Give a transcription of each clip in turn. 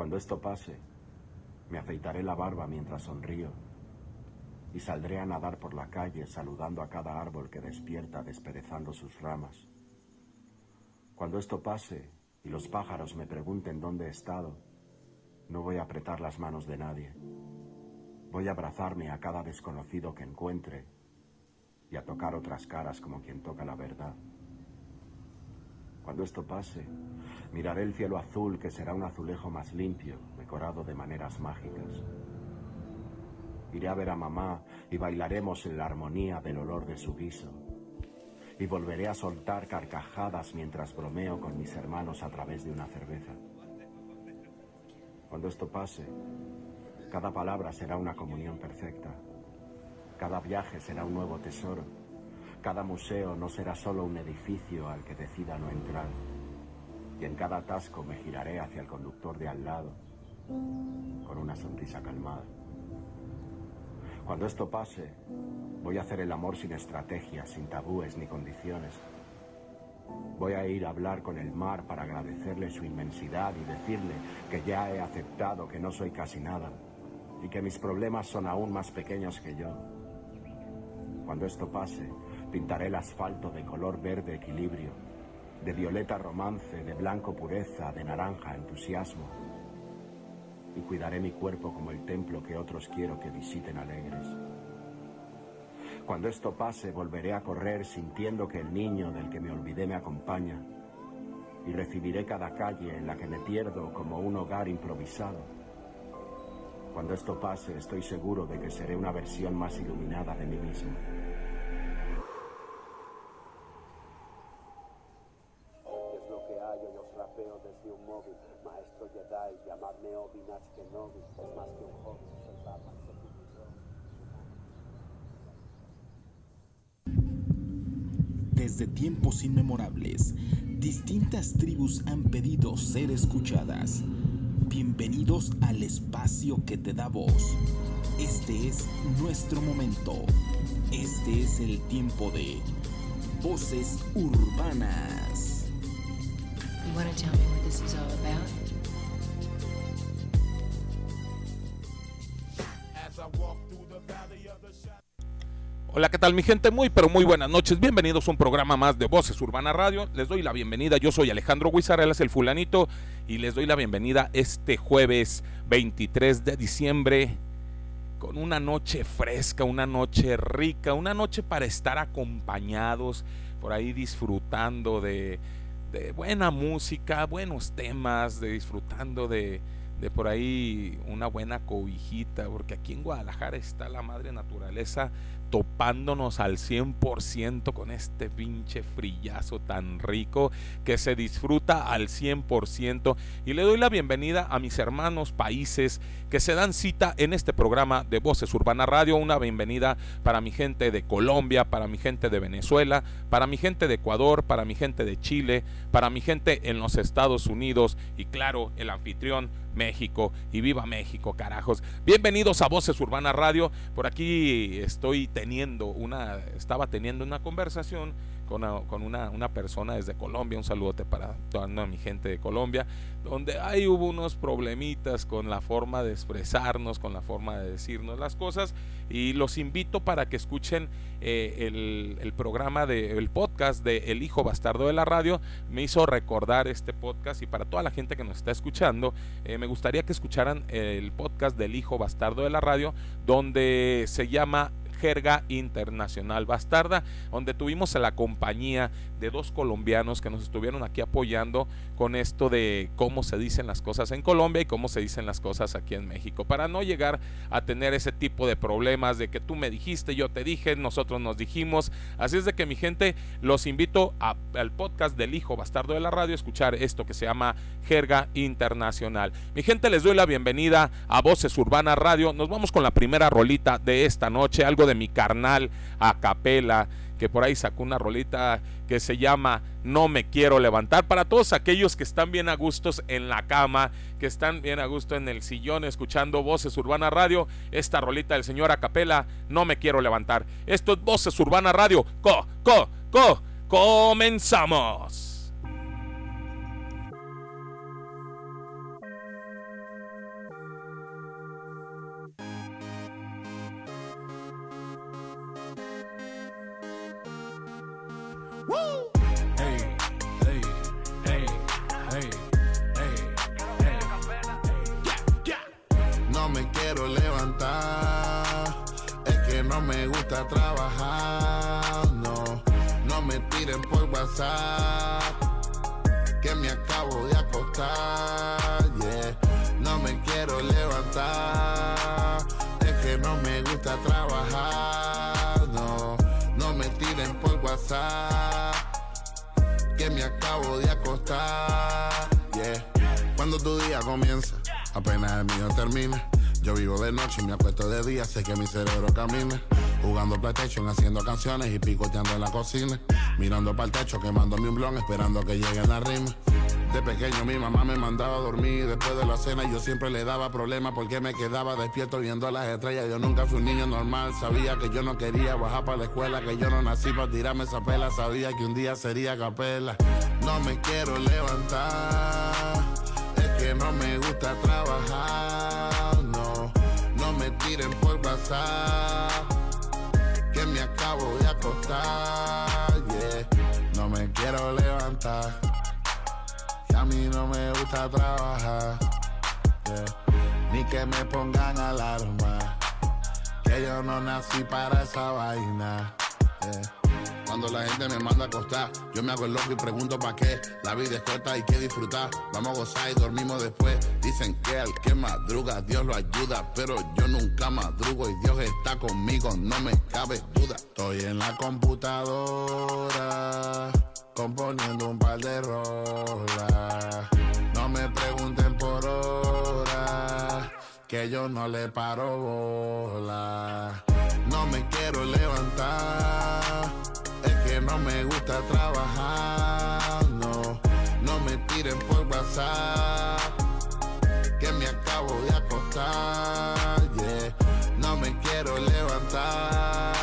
Cuando esto pase, me afeitaré la barba mientras sonrío y saldré a nadar por la calle saludando a cada árbol que despierta desperezando sus ramas. Cuando esto pase y los pájaros me pregunten dónde he estado, no voy a apretar las manos de nadie. Voy a abrazarme a cada desconocido que encuentre y a tocar otras caras como quien toca la verdad. Cuando esto pase, miraré el cielo azul que será un azulejo más limpio, decorado de maneras mágicas. Iré a ver a mamá y bailaremos en la armonía del olor de su guiso. Y volveré a soltar carcajadas mientras bromeo con mis hermanos a través de una cerveza. Cuando esto pase, cada palabra será una comunión perfecta. Cada viaje será un nuevo tesoro. Cada museo no será solo un edificio al que decida no entrar. Y en cada atasco me giraré hacia el conductor de al lado con una sonrisa calmada. Cuando esto pase, voy a hacer el amor sin estrategias, sin tabúes ni condiciones. Voy a ir a hablar con el mar para agradecerle su inmensidad y decirle que ya he aceptado que no soy casi nada y que mis problemas son aún más pequeños que yo. Cuando esto pase, pintaré el asfalto de color verde equilibrio, de violeta romance, de blanco pureza, de naranja entusiasmo y cuidaré mi cuerpo como el templo que otros quiero que visiten alegres. Cuando esto pase, volveré a correr sintiendo que el niño del que me olvidé me acompaña y recibiré cada calle en la que me pierdo como un hogar improvisado. Cuando esto pase, estoy seguro de que seré una versión más iluminada de mí mismo. Desde tiempos inmemorables, distintas tribus han pedido ser escuchadas. Bienvenidos al espacio que te da voz. Este es nuestro momento. Este es el tiempo de Voces Urbanas. Hola, ¿qué tal mi gente? Muy, pero muy buenas noches. Bienvenidos a un programa más de Voces Urbana Radio. Les doy la bienvenida. Yo soy Alejandro es el fulanito, y les doy la bienvenida este jueves 23 de diciembre con una noche fresca, una noche rica, una noche para estar acompañados, por ahí disfrutando de, de buena música, buenos temas, de disfrutando de, de por ahí una buena cobijita, porque aquí en Guadalajara está la madre naturaleza topándonos al 100% con este pinche frillazo tan rico que se disfruta al 100% y le doy la bienvenida a mis hermanos países que se dan cita en este programa de Voces Urbana Radio, una bienvenida para mi gente de Colombia, para mi gente de Venezuela, para mi gente de Ecuador, para mi gente de Chile, para mi gente en los Estados Unidos y claro, el anfitrión México y viva México, carajos. Bienvenidos a Voces Urbana Radio. Por aquí estoy teniendo una, estaba teniendo una conversación con, una, una, persona desde Colombia, un saludote para toda mi gente de Colombia, donde ahí hubo unos problemitas con la forma de expresarnos, con la forma de decirnos las cosas, y los invito para que escuchen eh, el, programa de el podcast de El Hijo Bastardo de la Radio, me hizo recordar este podcast y para toda la gente que nos está escuchando, eh, me gustaría que escucharan el podcast del Hijo Bastardo de la Radio, donde se llama jerga internacional bastarda, donde tuvimos la compañía de dos colombianos que nos estuvieron aquí apoyando con esto de cómo se dicen las cosas en Colombia y cómo se dicen las cosas aquí en México, para no llegar a tener ese tipo de problemas de que tú me dijiste, yo te dije, nosotros nos dijimos. Así es de que mi gente, los invito al podcast del hijo bastardo de la radio a escuchar esto que se llama Jerga Internacional. Mi gente, les doy la bienvenida a Voces Urbana Radio. Nos vamos con la primera rolita de esta noche, algo de mi carnal a capela, que por ahí sacó una rolita que se llama No me quiero levantar. Para todos aquellos que están bien a gustos en la cama, que están bien a gusto en el sillón escuchando Voces Urbana Radio, esta rolita del señor a capela, No me quiero levantar. Esto es Voces Urbana Radio. Co, co, co, comenzamos. No me quiero levantar, es que no me gusta trabajar, no, no me tiren por WhatsApp, que me acabo de acostar, yeah, no me quiero levantar, es que no me gusta trabajar, que me acabo de acostar, yeah, cuando tu día comienza apenas el mío termina. Yo vivo de noche y me acuesto de día, sé que mi cerebro camina. Jugando PlayStation, haciendo canciones y picoteando en la cocina. Mirando para el techo, quemándome un blon, esperando que lleguen la rima. De pequeño mi mamá me mandaba a dormir. Después de la cena y yo siempre le daba problemas porque me quedaba despierto viendo las estrellas. Yo nunca fui un niño normal, sabía que yo no quería bajar para la escuela, que yo no nací para tirarme esa pela, sabía que un día sería capela. No me quiero levantar. Que no me gusta trabajar, no, no me tiren por WhatsApp, que me acabo de acostar, yeah, no me quiero levantar, que a mí no me gusta trabajar, ni que me pongan alarma, que yo no nací para esa vaina. Cuando la gente me manda a acostar, yo me hago el loco y pregunto pa' qué. La vida es corta y que disfrutar. Vamos a gozar y dormimos después. Dicen que al que madruga, Dios lo ayuda. Pero yo nunca madrugo y Dios está conmigo, no me cabe duda. Estoy en la computadora, componiendo un par de rolas. No me pregunten por hora, que yo no le paro bola. No me quiero levantar es que no me gusta trabajar, no, no me tiren por WhatsApp, que me acabo de acostar, yeah, no me quiero levantar,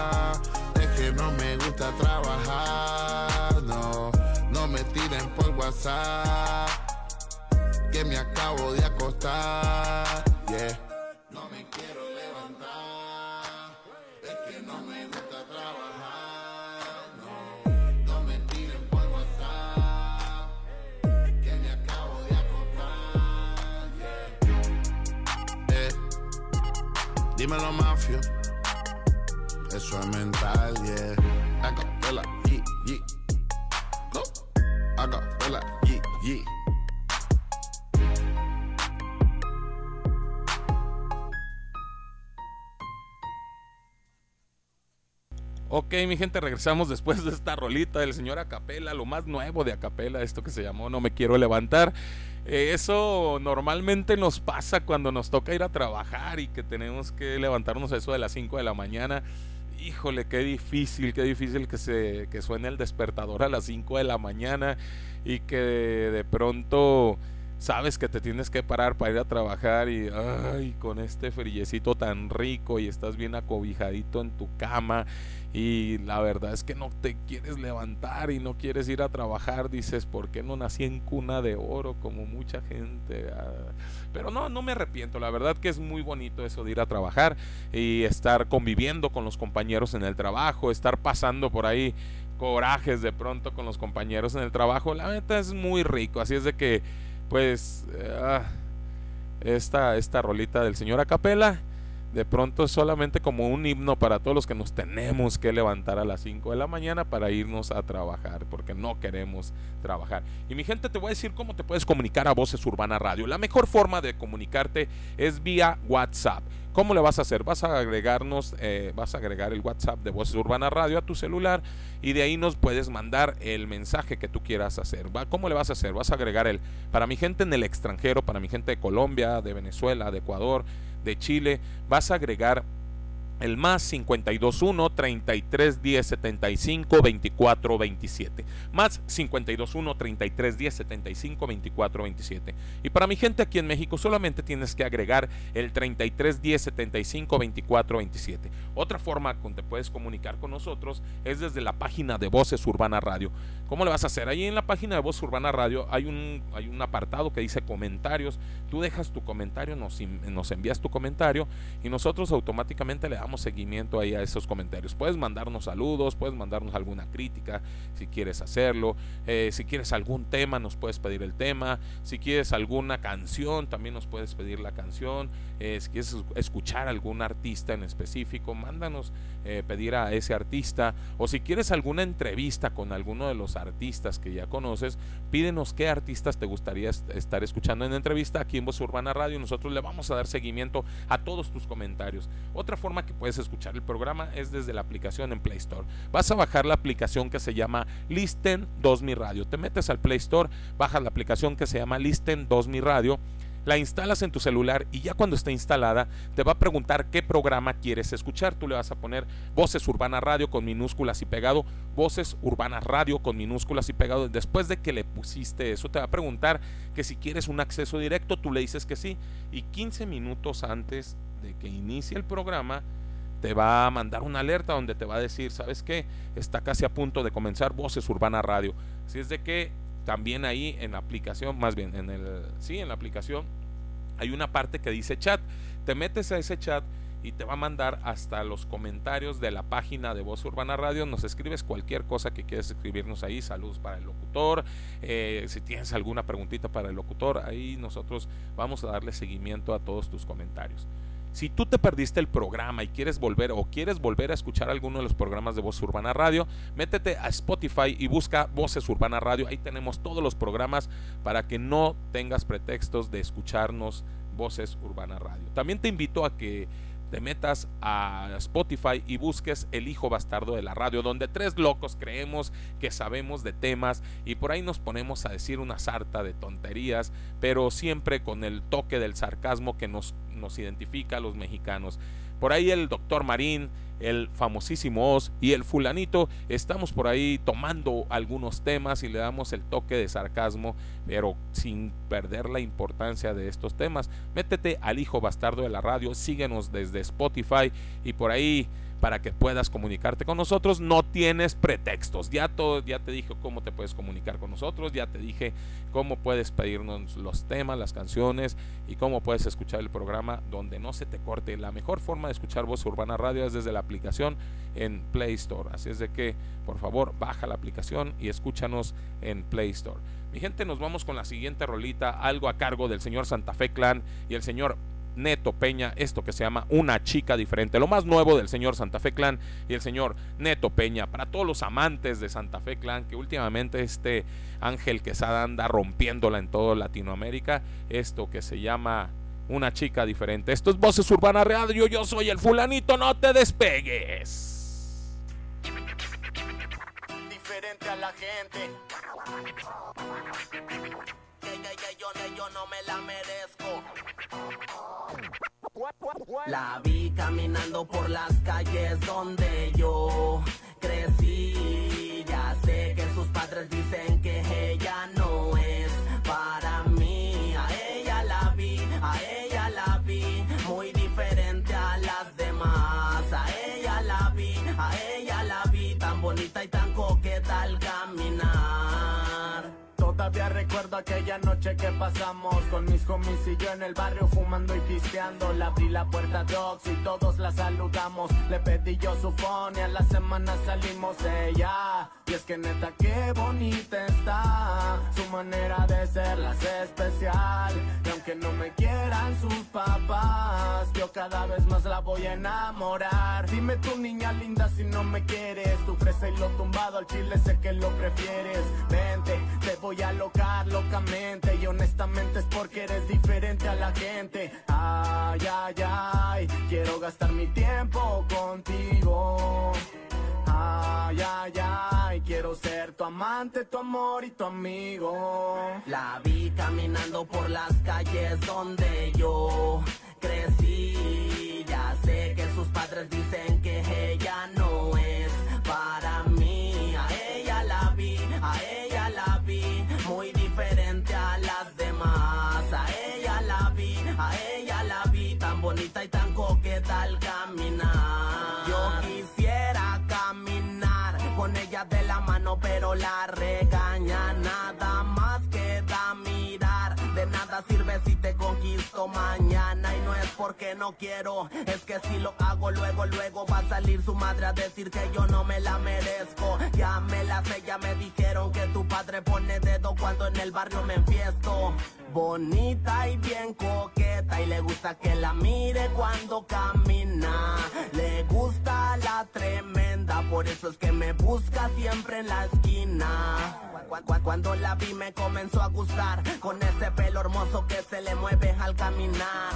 Que me acabo de acostar, yeah. No me quiero levantar, es que no me gusta trabajar. No me tiren por WhatsApp, que me acabo de acostar. yeah. Eh, dímelo, mafia. Eso es mental, yeah, Ok, mi gente, regresamos después de esta rolita del señor Acapela, lo más nuevo de Acapela, esto que se llamó No me quiero levantar. Eh, eso normalmente nos pasa cuando nos toca ir a trabajar y que tenemos que levantarnos a eso de las 5 de la mañana. Híjole, qué difícil, qué difícil que, se, que suene el despertador a las 5 de la mañana y que de pronto sabes que te tienes que parar para ir a trabajar y ay, con este frillecito tan rico y estás bien acobijadito en tu cama y la verdad es que no te quieres levantar y no quieres ir a trabajar, dices, ¿por qué no nací en cuna de oro como mucha gente? Ah, pero no, no me arrepiento, la verdad que es muy bonito eso de ir a trabajar y estar conviviendo con los compañeros en el trabajo, estar pasando por ahí corajes de pronto con los compañeros en el trabajo, la neta es muy rico, así es de que pues eh, esta, esta rolita del señor Acapela de pronto es solamente como un himno para todos los que nos tenemos que levantar a las 5 de la mañana para irnos a trabajar, porque no queremos trabajar. Y mi gente, te voy a decir cómo te puedes comunicar a Voces Urbana Radio. La mejor forma de comunicarte es vía WhatsApp. ¿Cómo le vas a hacer? Vas a agregarnos, eh, vas a agregar el WhatsApp de Voces Urbana Radio a tu celular y de ahí nos puedes mandar el mensaje que tú quieras hacer. ¿Cómo le vas a hacer? Vas a agregar el, para mi gente en el extranjero, para mi gente de Colombia, de Venezuela, de Ecuador, de Chile, vas a agregar el más 521 33 10 75 24 27. Más 521 33 10 75 24 27. Y para mi gente aquí en México solamente tienes que agregar el 33 10 75 24 27. Otra forma con te puedes comunicar con nosotros es desde la página de Voces Urbana Radio. ¿Cómo le vas a hacer? Ahí en la página de Voces Urbana Radio hay un, hay un apartado que dice comentarios. Tú dejas tu comentario, nos, nos envías tu comentario y nosotros automáticamente le damos seguimiento ahí a esos comentarios. Puedes mandarnos saludos, puedes mandarnos alguna crítica si quieres hacerlo. Eh, si quieres algún tema, nos puedes pedir el tema. Si quieres alguna canción, también nos puedes pedir la canción. Eh, si quieres escuchar algún artista en específico, mándanos eh, pedir a ese artista. O si quieres alguna entrevista con alguno de los artistas que ya conoces, pídenos qué artistas te gustaría estar escuchando en entrevista aquí en Voz Urbana Radio. Nosotros le vamos a dar seguimiento a todos tus comentarios. Otra forma que puedes escuchar el programa es desde la aplicación en Play Store. Vas a bajar la aplicación que se llama Listen 2000 Radio. Te metes al Play Store, bajas la aplicación que se llama Listen 2000 Radio la instalas en tu celular y ya cuando esté instalada te va a preguntar qué programa quieres escuchar. Tú le vas a poner Voces Urbana Radio con minúsculas y pegado, Voces Urbana Radio con minúsculas y pegado. Después de que le pusiste eso, te va a preguntar que si quieres un acceso directo, tú le dices que sí. Y 15 minutos antes de que inicie el programa, te va a mandar una alerta donde te va a decir, ¿sabes qué? Está casi a punto de comenzar Voces Urbana Radio. Si es de que también ahí en la aplicación, más bien en el sí, en la aplicación hay una parte que dice chat. Te metes a ese chat y te va a mandar hasta los comentarios de la página de Voz Urbana Radio. Nos escribes cualquier cosa que quieras escribirnos ahí. Saludos para el locutor. Eh, si tienes alguna preguntita para el locutor, ahí nosotros vamos a darle seguimiento a todos tus comentarios. Si tú te perdiste el programa y quieres volver o quieres volver a escuchar alguno de los programas de Voz Urbana Radio, métete a Spotify y busca Voces Urbana Radio. Ahí tenemos todos los programas para que no tengas pretextos de escucharnos Voces Urbana Radio. También te invito a que te metas a Spotify y busques El Hijo Bastardo de la Radio, donde tres locos creemos que sabemos de temas y por ahí nos ponemos a decir una sarta de tonterías, pero siempre con el toque del sarcasmo que nos, nos identifica a los mexicanos. Por ahí el doctor Marín, el famosísimo Oz y el fulanito, estamos por ahí tomando algunos temas y le damos el toque de sarcasmo, pero sin perder la importancia de estos temas. Métete al hijo bastardo de la radio, síguenos desde Spotify y por ahí para que puedas comunicarte con nosotros. No tienes pretextos. Ya, todo, ya te dije cómo te puedes comunicar con nosotros. Ya te dije cómo puedes pedirnos los temas, las canciones y cómo puedes escuchar el programa donde no se te corte. La mejor forma de escuchar Voz Urbana Radio es desde la aplicación en Play Store. Así es de que, por favor, baja la aplicación y escúchanos en Play Store. Mi gente, nos vamos con la siguiente rolita, algo a cargo del señor Santa Fe Clan y el señor Neto Peña, esto que se llama Una chica diferente, lo más nuevo del señor Santa Fe Clan y el señor Neto Peña, para todos los amantes de Santa Fe Clan, que últimamente este Ángel Quesada anda rompiéndola en toda Latinoamérica, esto que se llama Una chica diferente. Esto es Voces Urbana Radio, yo soy el fulanito, no te despegues. Diferente a la gente. Yo no me la merezco. La vi caminando por las calles donde yo crecí. Todavía recuerdo aquella noche que pasamos con mis homies y yo en el barrio fumando y pisteando. Le abrí la puerta a Dogs y todos la saludamos. Le pedí yo su phone y a la semana salimos ella. Y es que neta qué bonita está. Su manera de ser la especial. Y aunque no me quieran sus papás, yo cada vez más la voy a enamorar. Dime tu niña linda si no me quieres. Tu fresa y lo tumbado al chile sé que lo prefieres. Vente, te voy a locar locamente y honestamente es porque eres diferente a la gente. Ay, ay, ay, quiero gastar mi tiempo contigo. Ay, ay, ay, quiero ser tu amante, tu amor y tu amigo. La vi caminando por las calles donde yo crecí. Ya sé que sus padres dicen que ella no la regaña nada más queda mirar. De nada sirve si te conquisto mañana y no es porque no quiero, es que si lo hago luego, luego va a salir su madre a decir que yo no me la merezco. Ya me la sé, ya me dijeron que tu padre pone dedo cuando en el barrio me enfiesto. Bonita y bien coqueta y le gusta que la mire cuando camina. Por eso es que me busca siempre en la esquina. Cuando la vi me comenzó a gustar con ese pelo hermoso que se le mueve al caminar.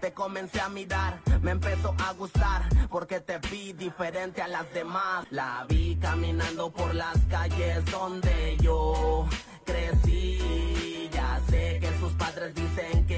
Te comencé a mirar, me empezó a gustar porque te vi diferente a las demás. La vi caminando por las calles donde yo crecí. Ya sé que sus padres dicen que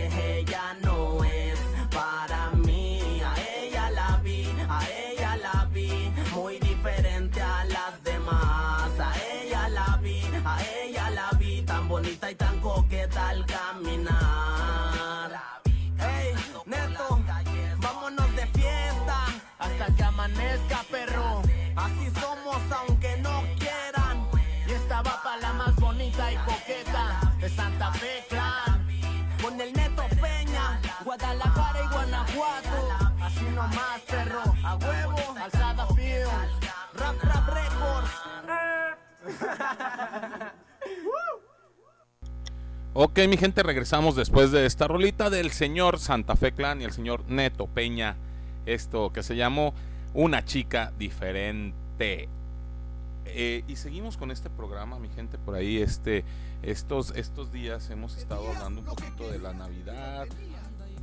Ok, mi gente, regresamos después de esta rolita del señor Santa Fe Clan y el señor Neto Peña. Esto que se llamó Una chica diferente. Eh, y seguimos con este programa, mi gente, por ahí este, estos, estos días hemos estado hablando un poquito de la Navidad,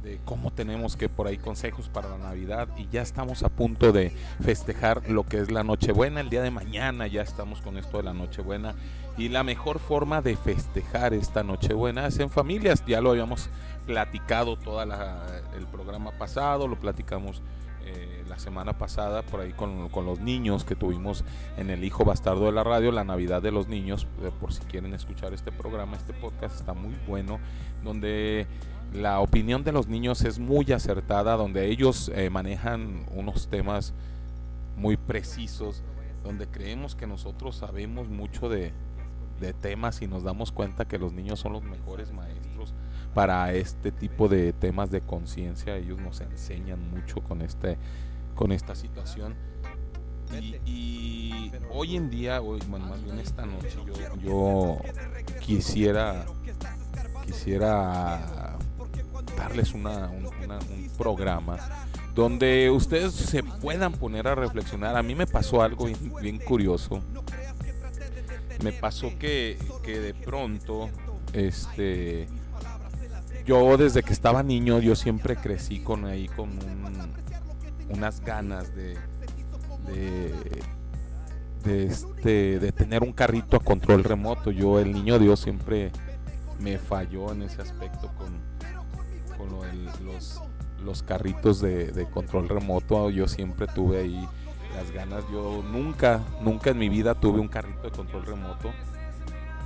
de cómo tenemos que por ahí consejos para la Navidad y ya estamos a punto de festejar lo que es la Nochebuena, el día de mañana ya estamos con esto de la Nochebuena y la mejor forma de festejar esta Nochebuena es en familias, ya lo habíamos platicado todo el programa pasado, lo platicamos la semana pasada por ahí con, con, los niños que tuvimos en el Hijo Bastardo de la Radio, la Navidad de los Niños, eh, por si quieren escuchar este programa, este podcast está muy bueno, donde la opinión de los niños es muy acertada, donde ellos eh, manejan unos temas muy precisos, donde creemos que nosotros sabemos mucho de, de temas y nos damos cuenta que los niños son los mejores maestros para este tipo de temas de conciencia. Ellos nos enseñan mucho con este con esta situación. Y, y, hoy en día, hoy, bueno, más bien esta noche, yo, yo quisiera quisiera darles una, un, una, un programa donde ustedes se puedan poner a reflexionar. A mí me pasó algo bien, bien curioso. Me pasó que, que de pronto, este, yo desde que estaba niño, yo siempre crecí con ahí con un, unas ganas de, de, este, de tener un carrito a control remoto. Yo, el niño Dios, siempre me falló en ese aspecto con, con los, los carritos de, de control remoto. Yo siempre tuve ahí las ganas. Yo nunca, nunca en mi vida tuve un carrito de control remoto.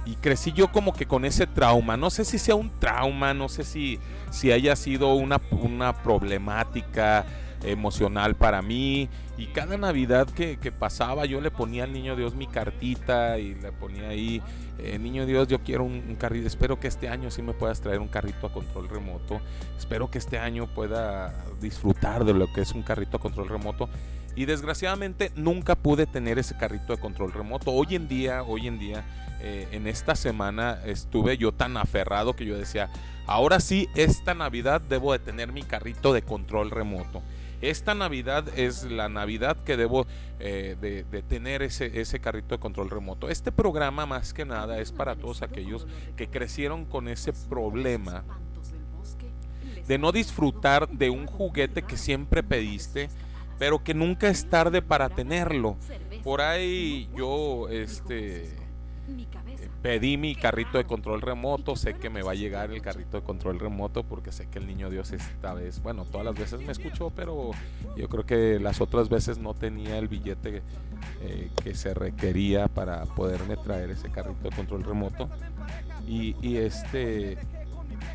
Y crecí yo como que con ese trauma. No sé si sea un trauma, no sé si, si haya sido una, una problemática emocional para mí. Y cada Navidad que, pasaba yo le ponía al Niño Dios mi cartita y le ponía ahí, eh, Niño Dios, yo quiero un, un carrito. Espero que este año sí me puedas traer un carrito a control remoto. Espero que este año pueda disfrutar de lo que es un carrito a control remoto. Y desgraciadamente nunca pude tener ese carrito de control remoto. Hoy en día, hoy en día, eh, en esta semana estuve yo tan aferrado que yo decía, ahora sí, esta Navidad debo de tener mi carrito de control remoto. Esta Navidad es la Navidad que debo eh, de, de tener ese, ese carrito de control remoto. Este programa más que nada es para todos aquellos que crecieron con ese problema de no disfrutar de un juguete que siempre pediste, pero que nunca es tarde para tenerlo. Por ahí yo este pedí mi carrito de control remoto, sé que me va a llegar el carrito de control remoto porque sé que el niño Dios esta vez, bueno, todas las veces me escuchó, pero yo creo que las otras veces no tenía el billete eh, que se requería para poderme traer ese carrito de control remoto. Y, y este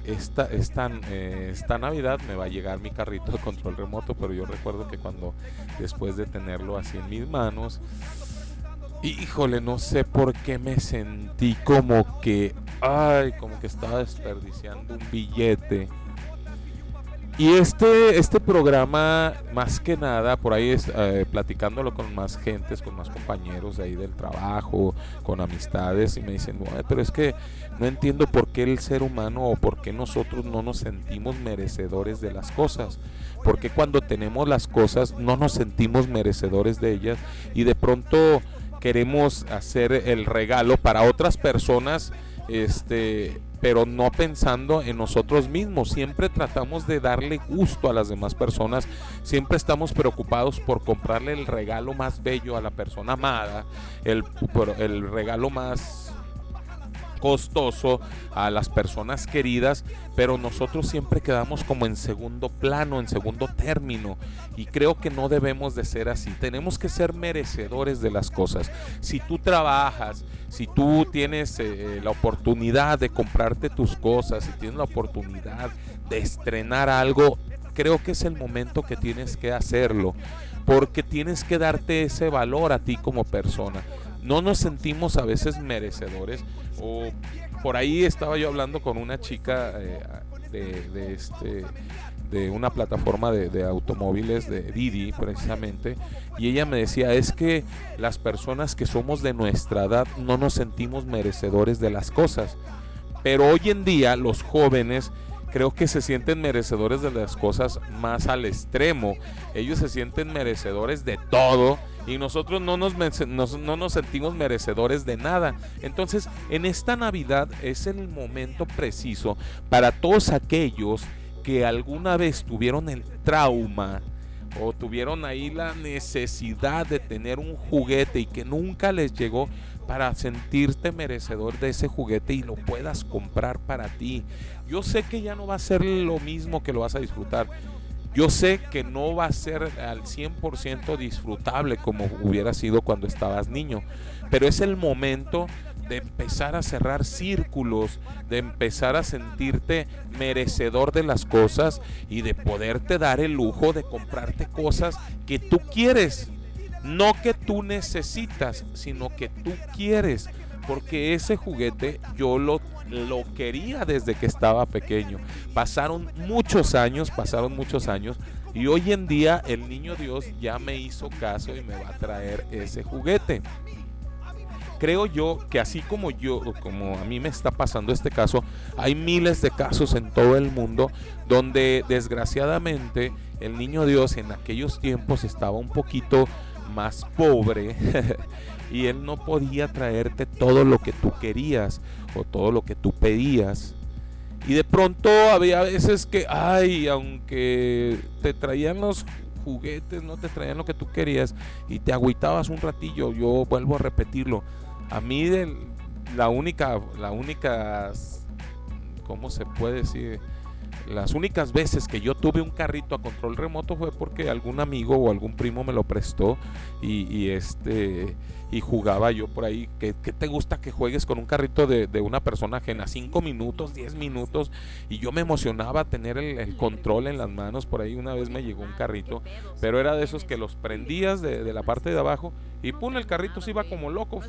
esta, esta, eh, esta Navidad me va a llegar mi carrito de control remoto, pero yo recuerdo que cuando después de tenerlo así en mis manos, híjole, no sé por qué me sentí como que ay, como que estaba desperdiciando un billete. Y este, este programa, más que nada, por ahí es, eh, platicándolo con más gentes, con más compañeros de ahí del trabajo, con amistades, y me dicen, pero es que no entiendo por qué el ser humano o por qué nosotros no nos sentimos merecedores de las cosas. Porque cuando tenemos las cosas no nos sentimos merecedores de ellas y de pronto queremos hacer el regalo para otras personas este pero no pensando en nosotros mismos. Siempre tratamos de darle gusto a las demás personas. Siempre estamos preocupados por comprarle el regalo más bello a la persona amada, el, el regalo más costoso a las personas queridas, pero nosotros siempre quedamos como en segundo plano, en segundo término, y creo que no debemos de ser así. Tenemos que ser merecedores de las cosas. Si tú trabajas, si tú tienes eh, la oportunidad de comprarte tus cosas, si tienes la oportunidad de estrenar algo, creo que es el momento que tienes que hacerlo, porque tienes que darte ese valor a ti como persona no nos sentimos a veces merecedores. O por ahí estaba yo hablando con una chica eh, de, este de una plataforma de, de, automóviles de Didi precisamente y ella me decía es que las personas que somos de nuestra edad no nos sentimos merecedores de las cosas pero hoy en día los jóvenes creo que se sienten merecedores de las cosas más al extremo ellos se sienten merecedores de todo y nosotros no nos, no nos sentimos merecedores de nada. Entonces, en esta Navidad es el momento preciso para todos aquellos que alguna vez tuvieron el trauma o tuvieron ahí la necesidad de tener un juguete y que nunca les llegó para sentirte merecedor de ese juguete y lo puedas comprar para ti. Yo sé que ya no va a ser lo mismo que lo vas a disfrutar yo sé que no va a ser al 100% disfrutable como hubiera sido cuando estabas niño, pero es el momento de empezar a cerrar círculos, de empezar a sentirte merecedor de las cosas y de poderte dar el lujo de comprarte cosas que tú quieres, no que tú necesitas, sino que tú quieres, porque ese juguete yo lo lo quería desde que estaba pequeño. Pasaron muchos años, pasaron muchos años y hoy en día el niño Dios ya me hizo caso y me va a traer ese juguete. Creo yo que así como yo, como a mí me está pasando este caso, hay miles de casos en todo el mundo donde desgraciadamente el niño Dios en aquellos tiempos estaba un poquito más pobre y él no podía traerte todo lo que tú querías o todo lo que tú pedías. Y de pronto había veces que, ay, aunque te traían los juguetes, no te traían lo que tú querías y te agüitabas un ratillo, yo vuelvo a repetirlo. A mí la única, la única, ¿cómo se puede decir? Las únicas veces que yo tuve un carrito a control remoto fue porque algún amigo o algún primo me lo prestó y, este y jugaba yo por ahí. ¿Qué, te gusta que juegues con un carrito de, una persona ajena? Cinco minutos, diez minutos. Y yo me emocionaba tener el, control en las manos. Por ahí una vez me llegó un carrito, pero era de esos que los prendías de, de la parte de abajo y pum, el carrito se iba como loco.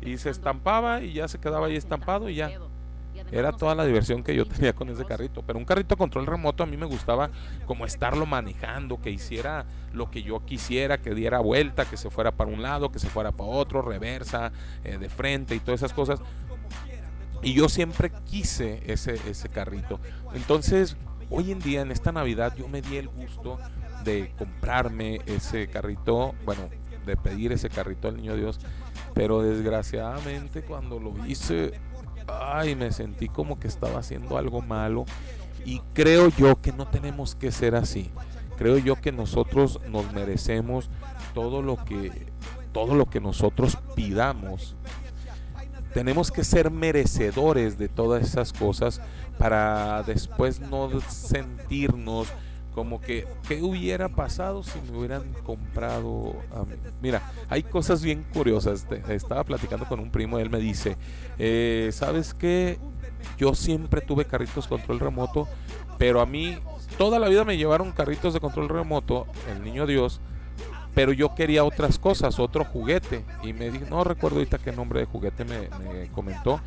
Y se estampaba y ya se quedaba ahí estampado y ya era toda la diversión que yo tenía con ese carrito. Pero un carrito control remoto a mí me gustaba como estarlo manejando, que hiciera lo que yo quisiera, que diera vuelta, que se fuera para un lado, que se fuera para otro, reversa, eh, de frente y todas esas cosas. Y yo siempre quise ese, ese carrito. Entonces, hoy en día, en esta Navidad, yo me di el gusto de comprarme ese carrito, bueno, de pedir ese carrito al niño Dios. Pero desgraciadamente cuando lo hice, ay, me sentí como que estaba haciendo algo malo. Y creo yo que no tenemos que ser así. Creo yo que nosotros nos merecemos todo lo que todo lo que nosotros pidamos. Tenemos que ser merecedores de todas esas cosas para después no sentirnos como que, ¿qué hubiera pasado si me hubieran comprado? Mira, hay cosas bien curiosas. Estaba platicando con un primo, él me dice, eh, ¿sabes qué? Yo siempre tuve carritos control remoto, pero a mí toda la vida me llevaron carritos de control remoto, el niño Dios, pero yo quería otras cosas, otro juguete. Y me dijo, no recuerdo ahorita qué nombre de juguete me comentó.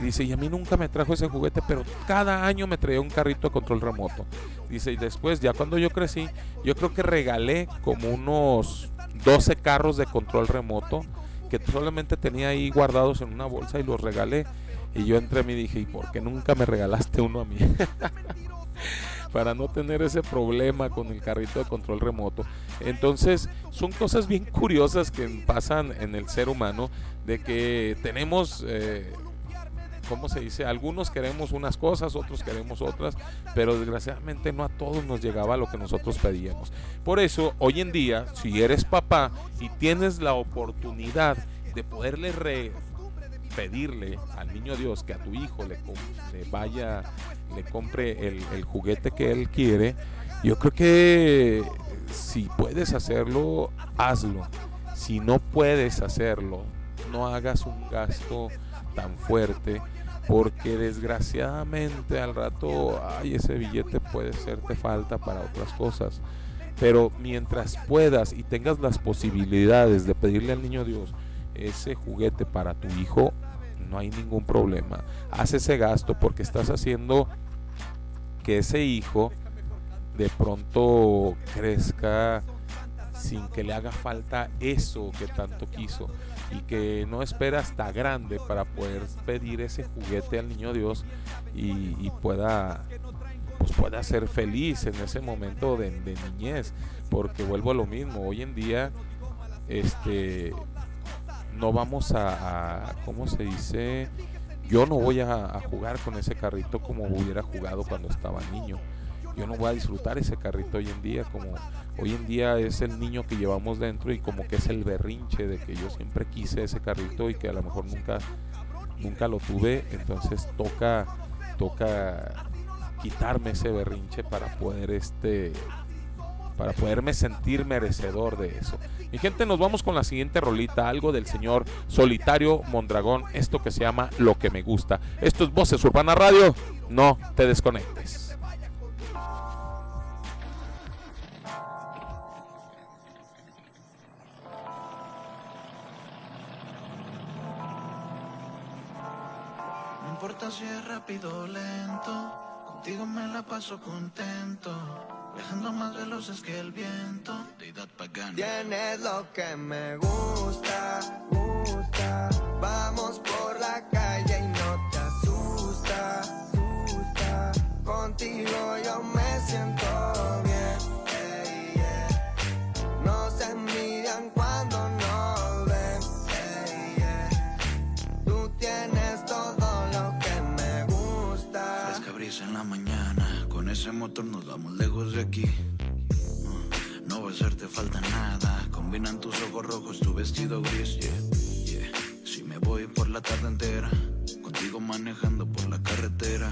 Dice, y a mí nunca me trajo ese juguete, pero cada año me traía un carrito de control remoto. Dice, y después, ya cuando yo crecí, yo creo que regalé como unos 12 carros de control remoto que solamente tenía ahí guardados en una bolsa y los regalé. Y yo entre mí dije, ¿y por qué nunca me regalaste uno a mí? Para no tener ese problema con el carrito de control remoto. Entonces, son cosas bien curiosas que pasan en el ser humano, de que tenemos... Eh, ¿cómo se dice? Algunos queremos unas cosas, otros queremos otras, pero desgraciadamente no a todos nos llegaba lo que nosotros pedíamos. Por eso, hoy en día, si eres papá y tienes la oportunidad de poderle pedirle al niño Dios que a tu hijo le, vaya, le compre el, el juguete que él quiere, yo creo que si puedes hacerlo, hazlo. Si no puedes hacerlo, no hagas un gasto tan fuerte porque desgraciadamente al rato, ay, ese billete puede serte falta para otras cosas. Pero mientras puedas y tengas las posibilidades de pedirle al niño Dios ese juguete para tu hijo, no hay ningún problema. Haz ese gasto porque estás haciendo que ese hijo de pronto crezca sin que le haga falta eso que tanto quiso y que no espera hasta grande para poder pedir ese juguete al niño Dios y, pueda pues pueda ser feliz en ese momento de, niñez porque vuelvo a lo mismo hoy en día este no vamos a, a ¿cómo se dice? Yo no voy a, a, jugar con ese carrito como hubiera jugado cuando estaba niño. Yo no voy a disfrutar ese carrito hoy en día como hoy en día es el niño que llevamos dentro y como que es el berrinche de que yo siempre quise ese carrito y que a lo mejor nunca nunca lo tuve, entonces toca toca quitarme ese berrinche para poder este para poderme sentir merecedor de eso. Mi gente, nos vamos con la siguiente rolita, algo del señor Solitario Mondragón, esto que se llama Lo que me gusta. Esto es Voces Urbana Radio, no te desconectes. Rápido lento. Contigo me la paso contento. Viajando más veloces que el viento. Tienes lo que me gusta, gusta. Vamos por la calle y no te asusta, asusta. Contigo yo me siento ese motor nos vamos lejos de aquí. No va a hacerte falta nada. Combinan tus ojos rojos, tu vestido gris. Si me voy por la tarde entera, contigo manejando por la carretera.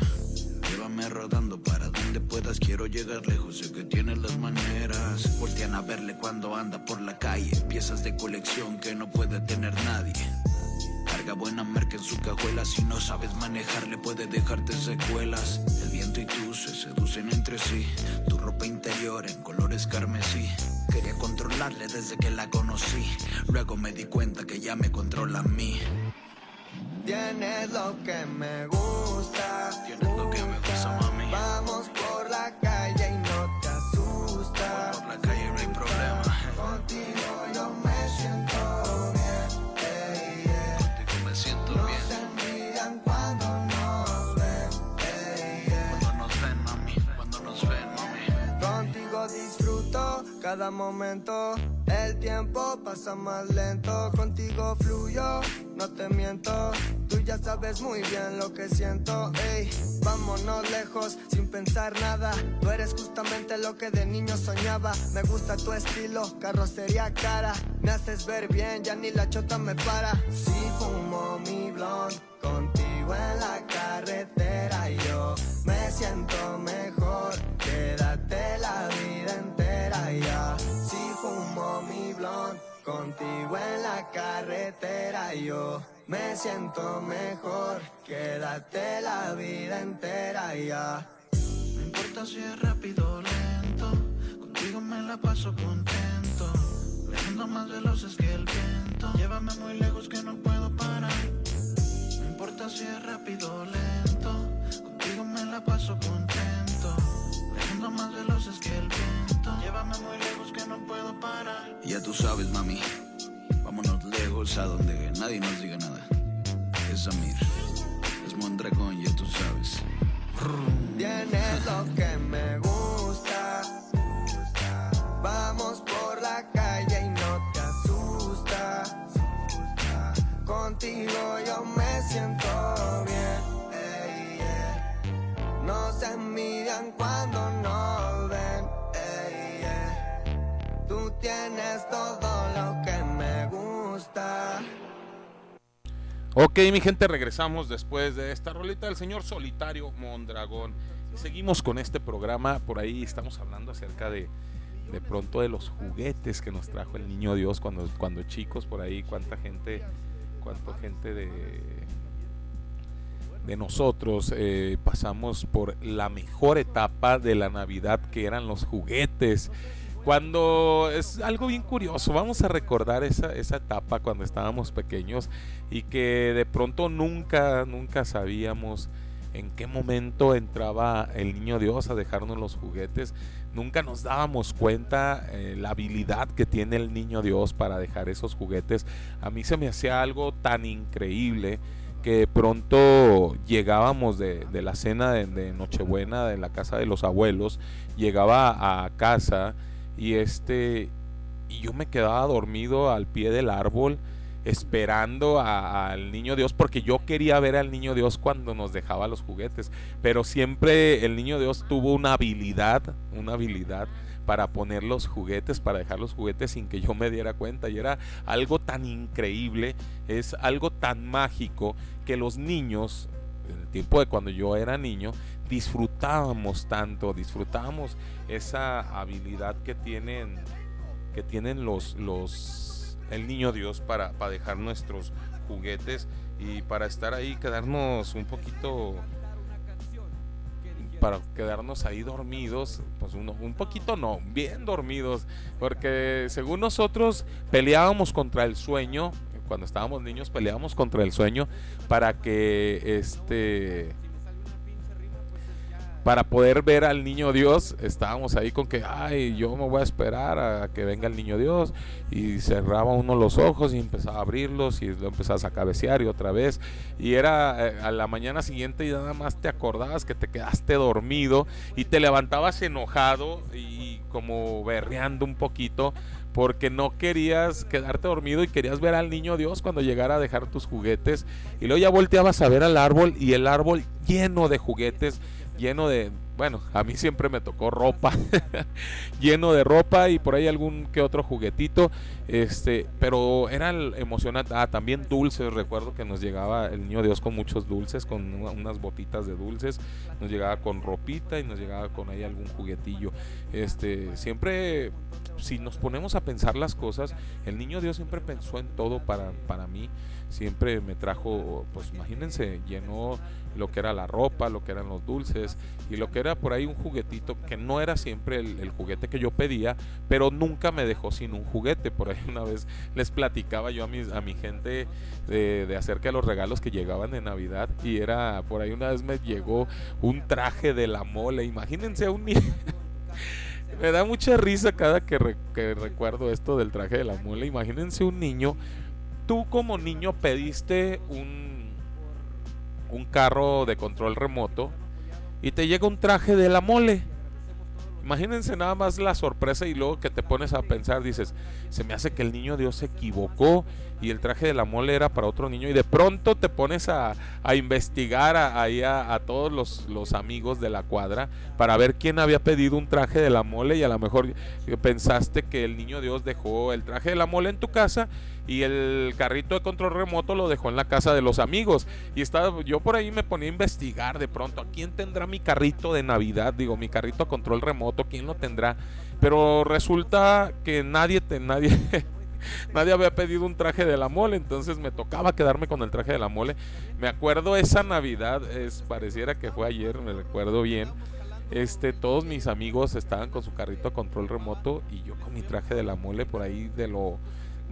Llévame rodando para donde puedas, quiero llegar lejos, sé que tienes las maneras. Voltean a verle cuando anda por la calle, piezas de colección que no puede tener nadie. Carga buena marca en su cajuela. Si no sabes manejarle, puede dejarte secuelas. El viento y tú se seducen entre sí. Tu ropa interior en colores carmesí. Quería controlarle desde que la conocí. Luego me di cuenta que ya me controla a mí. Tienes lo que me gusta. Cada momento. El tiempo pasa más lento, contigo fluyo, no te miento. Tú ya sabes muy bien lo que siento, ey. Vámonos lejos sin pensar nada. Tú eres justamente lo que de niño soñaba. Me gusta tu estilo, carrocería cara. Me haces ver bien, ya ni la chota me para. Si fumo mi blond, contigo en la carretera yo me siento mejor. Contigo en la carretera yo me siento mejor. Quédate la vida entera ya. No importa si es rápido o lento, contigo me la paso contento Viajando más veloces que el viento. Llévame muy lejos que no puedo parar. No importa si es rápido o lento. Contigo me la paso contento. Viajando más veloces que el viento. Llévame muy lejos que no puedo parar. Ya tú sabes, mami. Vámonos lejos a donde nadie nos diga nada. Es Amir. Es Mondragón, ya tú sabes. Tienes lo que me gusta. Vamos por la calle y no te asusta. Contigo yo me siento bien. yeah. No se envidian cuando no tienes todo lo que me gusta. Ok, mi gente, regresamos después de esta rolita del señor Solitario Mondragón. Seguimos con este programa. Por ahí estamos hablando acerca de, de pronto de los juguetes que nos trajo el niño Dios cuando, cuando chicos. Por ahí, cuánta gente, cuánta gente de, de nosotros eh, pasamos por la mejor etapa de la Navidad que eran los juguetes. Cuando es algo bien curioso, vamos a recordar esa, esa etapa cuando estábamos pequeños y que de pronto nunca, nunca sabíamos en qué momento entraba el niño Dios a dejarnos los juguetes. Nunca nos dábamos cuenta eh, la habilidad que tiene el niño Dios para dejar esos juguetes. A mí se me hacía algo tan increíble que pronto llegábamos de, de la cena de, de Nochebuena de la casa de los abuelos, llegaba a casa y este y yo me quedaba dormido al pie del árbol esperando al niño Dios porque yo quería ver al niño Dios cuando nos dejaba los juguetes. Pero siempre el niño Dios tuvo una habilidad una habilidad para poner los juguetes para dejar los juguetes sin que yo me diera cuenta. Y era algo tan increíble es algo tan mágico que los niños en el tiempo de cuando yo era niño disfrutábamos tanto, disfrutábamos esa habilidad que tienen que tienen los los el niño Dios para, para dejar nuestros juguetes y para estar ahí quedarnos un poquito para quedarnos ahí dormidos, pues uno, un poquito no, bien dormidos, porque según nosotros peleábamos contra el sueño, cuando estábamos niños peleábamos contra el sueño para que este para poder ver al niño Dios, estábamos ahí con que, ay, yo me voy a esperar a que venga el niño Dios. Y cerraba uno los ojos y empezaba a abrirlos y lo empezabas a cabecear y otra vez. Y era eh, a la mañana siguiente y nada más te acordabas que te quedaste dormido y te levantabas enojado y como berreando un poquito porque no querías quedarte dormido y querías ver al niño Dios cuando llegara a dejar tus juguetes. Y luego ya volteabas a ver al árbol y el árbol lleno de juguetes lleno de, bueno, a mí siempre me tocó ropa, lleno de ropa y por ahí algún que otro juguetito, este, pero era emocionante, ah, también dulces, recuerdo que nos llegaba el niño Dios con muchos dulces, con una- unas botitas de dulces, nos llegaba con ropita y nos llegaba con ahí algún juguetillo, este, siempre, si nos ponemos a pensar las cosas, el niño Dios siempre pensó en todo para, para mí, siempre me trajo, pues imagínense, llenó lo que era la ropa, lo que eran los dulces y lo que era por ahí un juguetito que no era siempre el, juguete que yo pedía, pero nunca me dejó sin un juguete. Por ahí una vez les platicaba yo a, mis, a mi gente de, acerca de los regalos que llegaban de Navidad y era, por ahí una vez me llegó un traje de la mole, imagínense a un niño. Me da mucha risa cada que recuerdo esto del traje de la mole. Imagínense un niño. Tú como niño pediste un, un carro de control remoto y te llega un traje de la mole. Imagínense nada más la sorpresa y luego que te pones a pensar, dices, se me hace que el niño Dios se equivocó y el traje de la mole era para otro niño y de pronto te pones a, a investigar a- ahí a, a todos los, los amigos de la cuadra para ver quién había pedido un traje de la mole y a lo mejor pensaste que el niño Dios dejó el traje de la mole en tu casa y el carrito de control remoto lo dejó en la casa de los amigos. Y estaba, yo por ahí me ponía a investigar de pronto, ¿a quién tendrá mi carrito de Navidad? Digo, mi carrito a control remoto, ¿quién lo tendrá? Pero resulta que nadie, te, nadie, nadie había pedido un traje de la mole, entonces me tocaba quedarme con el traje de la mole. Me acuerdo esa Navidad, es, pareciera que fue ayer, me recuerdo bien. este, todos mis amigos estaban con su carrito a control remoto y yo con mi traje de la mole por ahí de lo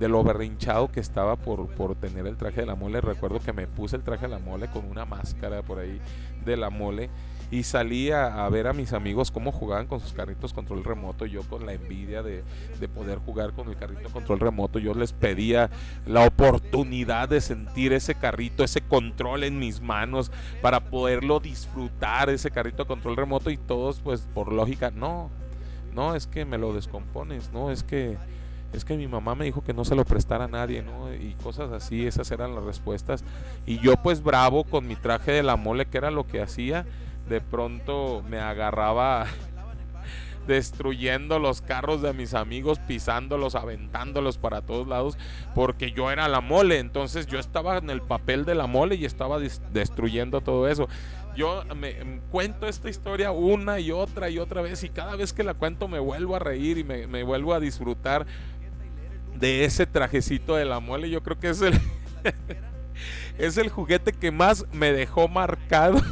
de lo berrinchado que estaba por, por tener el traje de la mole. Recuerdo que me puse el traje de la mole con una máscara por ahí de la mole y salí a, ver a mis amigos cómo jugaban con sus carritos control remoto. Yo con la envidia de, de, poder jugar con el carrito control remoto, yo les pedía la oportunidad de sentir ese carrito, ese control en mis manos para poderlo disfrutar, ese carrito control remoto y todos pues por lógica, no, no, es que me lo descompones, no, es que es que mi mamá me dijo que no se lo prestara a nadie, ¿no? Y cosas así, esas eran las respuestas. Y yo pues bravo con mi traje de la mole, que era lo que hacía, de pronto me agarraba destruyendo los carros de mis amigos, pisándolos, aventándolos para todos lados, porque yo era la mole, entonces yo estaba en el papel de la mole y estaba destruyendo todo eso. Yo me, cuento esta historia una y otra y otra vez y cada vez que la cuento me vuelvo a reír y me vuelvo a disfrutar de ese trajecito de la mole. Yo creo que es el, es el juguete que más me dejó marcado.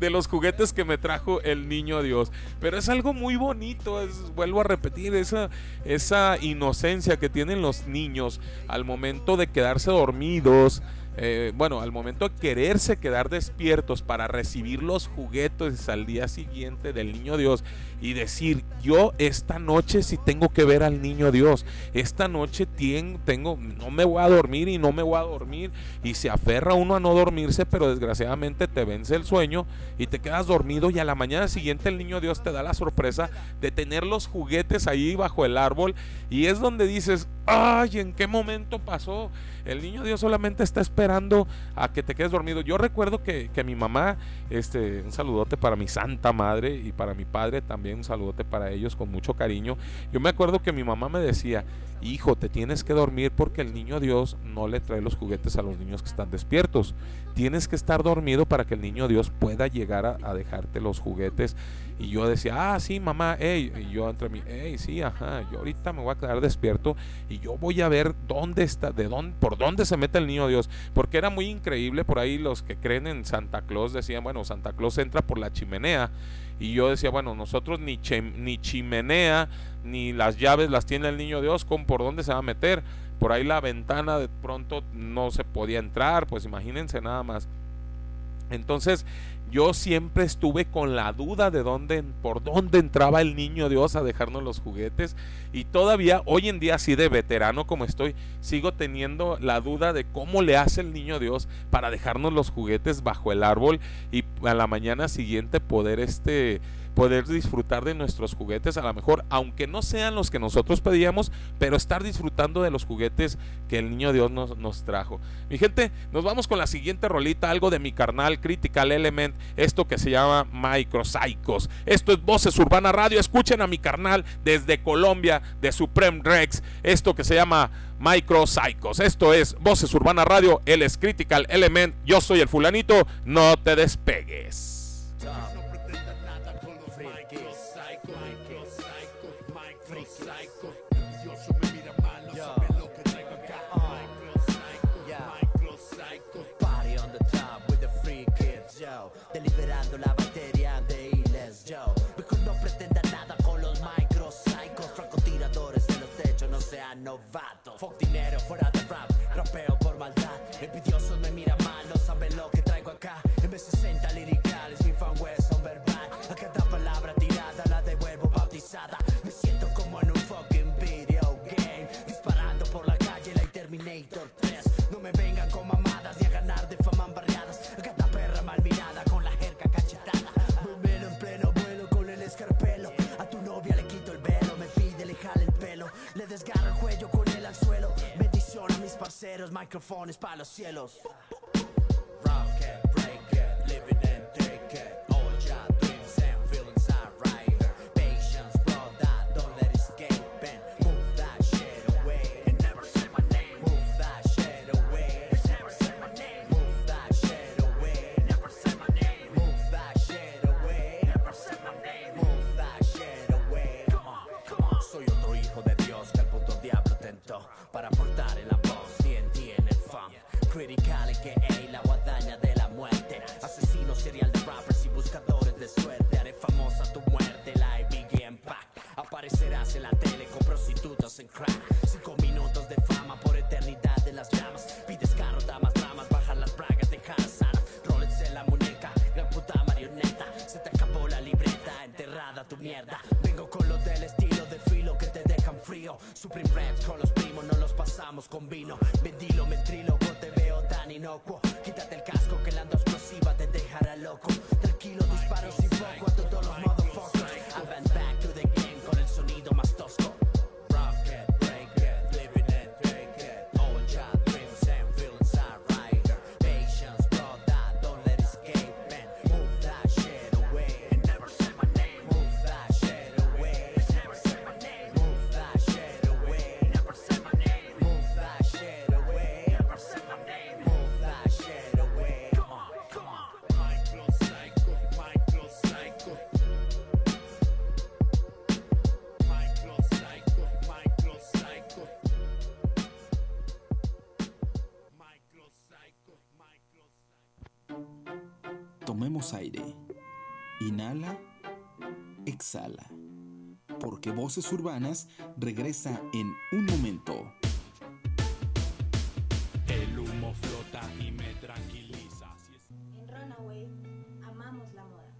de los juguetes que me trajo el niño Dios. Pero es algo muy bonito, vuelvo a repetir, esa, esa inocencia que tienen los niños al momento de quedarse dormidos, eh, bueno, al momento de quererse quedar despiertos para recibir los juguetes al día siguiente del niño Dios y decir, yo esta noche sí tengo que ver al niño Dios, esta noche tengo, no me voy a dormir y no me voy a dormir y se aferra uno a no dormirse, pero desgraciadamente te vence el sueño y te quedas dormido y a la mañana siguiente el niño Dios te da la sorpresa de tener los juguetes ahí bajo el árbol y es donde dices, ay, ¿en qué momento pasó? El niño Dios solamente está esperando a que te quedes dormido. Yo recuerdo que, que mi mamá, este, un saludote para mi santa madre y para mi padre también, un saludote para ellos con mucho cariño. Yo me acuerdo que mi mamá me decía, hijo, te tienes que dormir porque el niño Dios no le trae los juguetes a los niños que están despiertos. Tienes que estar dormido para que el niño Dios pueda llegar a, dejarte los juguetes. Y yo decía, ah, sí, mamá, hey. Y yo entre mí, hey, sí, ajá, yo ahorita me voy a quedar despierto y yo voy a ver dónde está, de dónde, por dónde se mete el niño Dios. Porque era muy increíble, por ahí los que creen en Santa Claus decían, bueno, Santa Claus entra por la chimenea. Y yo decía, bueno, nosotros ni, ni chimenea, ni las llaves las tiene el niño Dios, ¿con por dónde se va a meter? Por ahí la ventana de pronto no se podía entrar, pues imagínense nada más. Entonces, yo siempre estuve con la duda de dónde, por dónde entraba el niño Dios a dejarnos los juguetes. Y todavía, hoy en día, así de veterano como estoy, sigo teniendo la duda de cómo le hace el niño Dios para dejarnos los juguetes bajo el árbol y a la mañana siguiente poder este poder disfrutar de nuestros juguetes, a lo mejor, aunque no sean los que nosotros pedíamos, pero estar disfrutando de los juguetes que el niño Dios nos, nos trajo. Mi gente, nos vamos con la siguiente rolita, algo de mi carnal Critical Element, esto que se llama Micropsychos. Esto es Voces Urbana Radio, escuchen a mi carnal desde Colombia, de Supreme Rex, esto que se llama Micropsychos. Esto es Voces Urbana Radio, él es Critical Element, yo soy el fulanito, no te despegues. Novato. Fuck dinero fuera de rap, micrófonos para los cielos. Inocuo. Quítate el casco que la ando explosiva te dejará loco. Tranquilo, disparo sin foco aire. Inhala. Exhala. Porque Voces Urbanas regresa en un momento. El humo flota y me tranquiliza. En Runaway amamos la moda,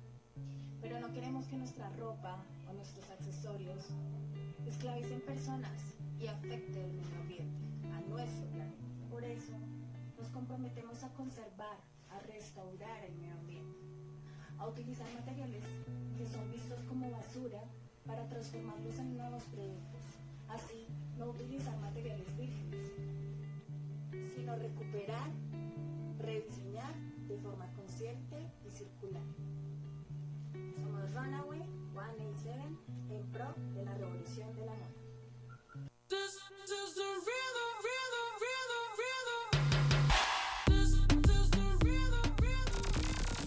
pero no queremos que nuestra ropa o nuestros accesorios esclavicen personas y afecten el medio ambiente, a nuestro planeta. Por eso nos comprometemos a conservar, a restaurar el medio ambiente, a utilizar materiales que son vistos como basura para transformarlos en nuevos productos. Así, no utilizar materiales vírgenes, sino recuperar rediseñar de forma consciente y circular. Somos Runaway 187 en pro de la revolución de la moda.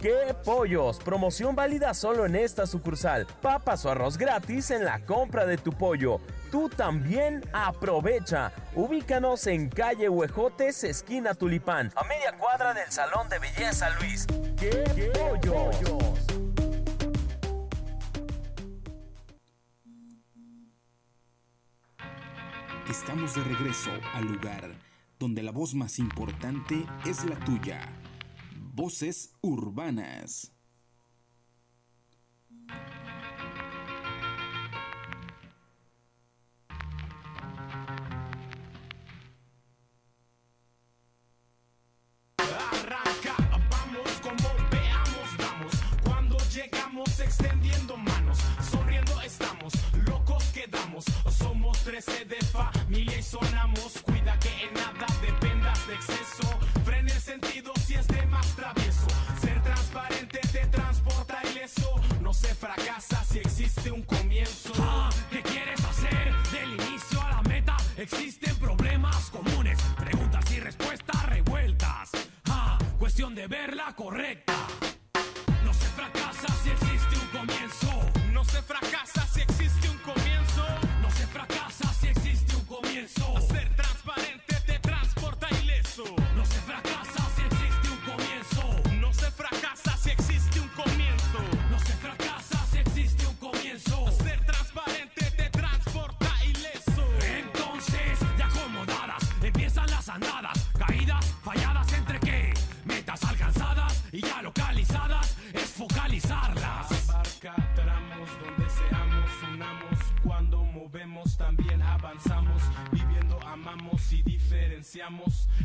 ¡Qué pollos! Promoción válida solo en esta sucursal. Papas o arroz gratis en la compra de tu pollo. Tú también aprovecha. Ubícanos en calle Huejotes, esquina Tulipán, a media cuadra del Salón de Belleza Luis. ¡Qué, pollos! Estamos de regreso al lugar donde la voz más importante es la tuya. Voces urbanas. Arranca, vamos como veamos, vamos. Cuando llegamos extendiendo manos, sonriendo estamos, locos quedamos. Somos 13 de familia y sonamos. Cuida existe un comienzo. Ah, ¿Qué quieres hacer? Del inicio a la meta existen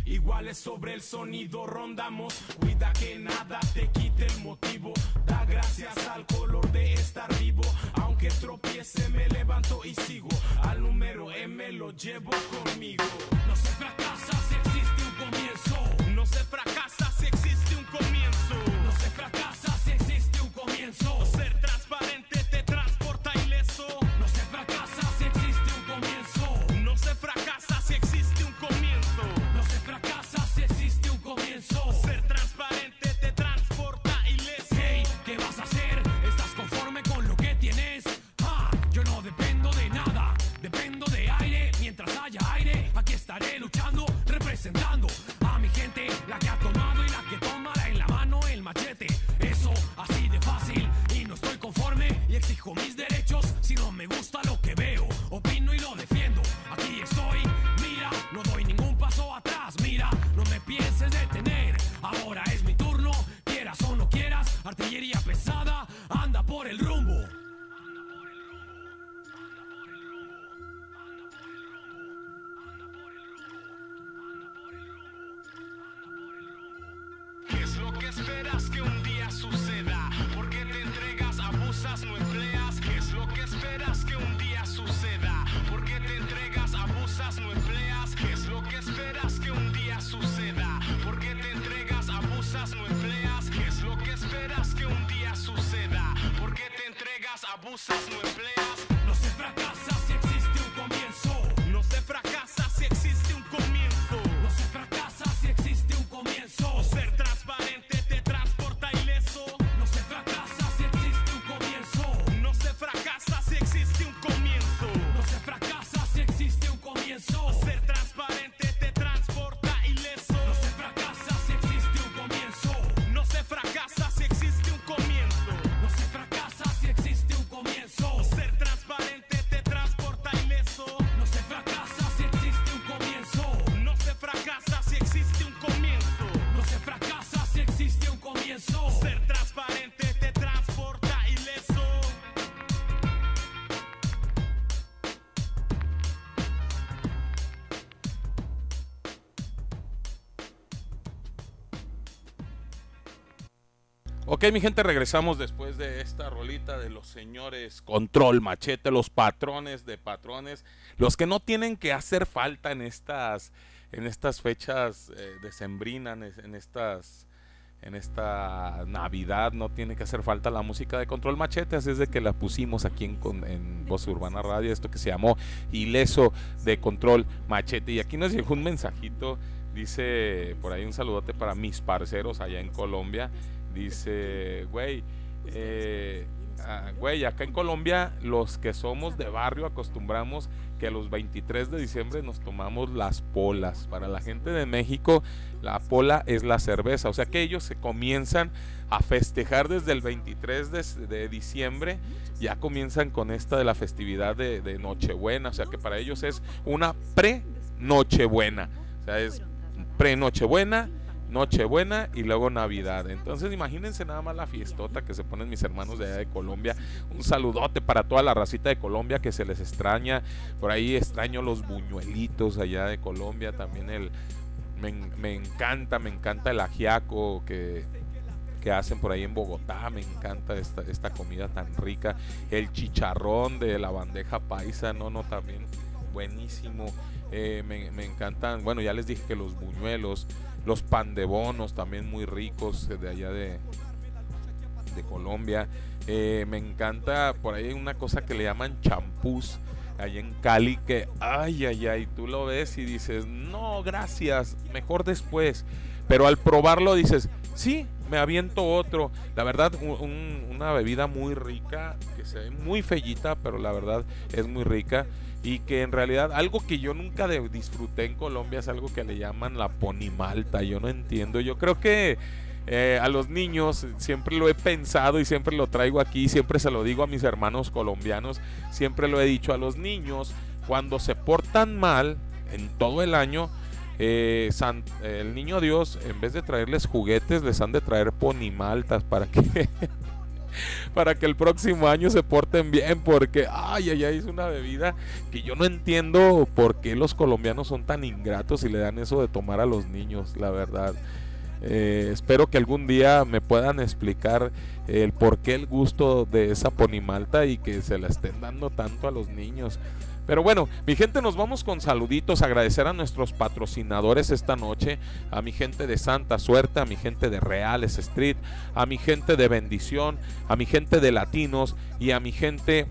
Iguales sobre el sonido rondamos. Cuida que nada te quite el motivo. Da gracias al color de estar vivo. Aunque tropiece me levanto y sigo. Al número M lo llevo conmigo. abusos no play Ok, mi gente, regresamos después de esta rolita de los señores Control Machete, los patrones de patrones, los que no tienen que hacer falta en estas, en estas fechas eh, decembrinas, en estas, en esta Navidad, no tiene que hacer falta la música de Control Machete, así es de que la pusimos aquí en, en Voz Urbana Radio, esto que se llamó Ileso de Control Machete. Y aquí nos llegó un mensajito, dice por ahí un saludote para mis parceros allá en Colombia. Dice, güey, eh, ah, güey, acá en Colombia los que somos de barrio acostumbramos que los 23 de diciembre nos tomamos las polas. Para la gente de México, la pola es la cerveza. O sea que ellos se comienzan a festejar desde el 23 de, de diciembre. Ya comienzan con esta de la festividad de, de Nochebuena. O sea que para ellos es una pre-Nochebuena. O sea, es pre-Nochebuena. Nochebuena y luego Navidad. Entonces imagínense nada más la fiestota que se ponen mis hermanos de allá de Colombia. Un saludote para toda la racita de Colombia que se les extraña. Por ahí extraño los buñuelitos allá de Colombia. También el... Me, en- me encanta, me encanta el ajiaco que, que hacen por ahí en Bogotá. Me encanta esta, esta comida tan rica. El chicharrón de la bandeja paisa, no, no, también buenísimo. Eh, me, me encantan, bueno, ya les dije que los buñuelos, los pan de bonos también muy ricos eh, de allá de, de Colombia. Eh, me encanta, por ahí una cosa que le llaman champús allá en Cali que, ay, ay, ay, tú lo ves y dices, no, gracias, mejor después. Pero al probarlo dices, sí, me aviento otro. La verdad, un- un- una bebida muy rica, que se ve muy fellita, pero la verdad es muy rica. Y que en realidad algo que yo nunca disfruté en Colombia es algo que le llaman la ponimalta. Yo no entiendo. Yo creo que eh, a los niños siempre lo he pensado y siempre lo traigo aquí. Siempre se lo digo a mis hermanos colombianos. Siempre lo he dicho a los niños. Cuando se portan mal en todo el año, eh, San- el niño Dios, en vez de traerles juguetes, les han de traer ponimaltas para que para que el próximo año se porten bien, porque ay, ay, es una bebida que yo no entiendo por qué los colombianos son tan ingratos y le dan eso de tomar a los niños, la verdad. Eh, espero que algún día me puedan explicar el por qué el gusto de esa ponimalta y que se la estén dando tanto a los niños. Pero bueno, mi gente, nos vamos con saluditos, agradecer a nuestros patrocinadores esta noche, a mi gente de Santa Suerte, a mi gente de Reales Street, a mi gente de Bendición, a mi gente de Latinos y a mi gente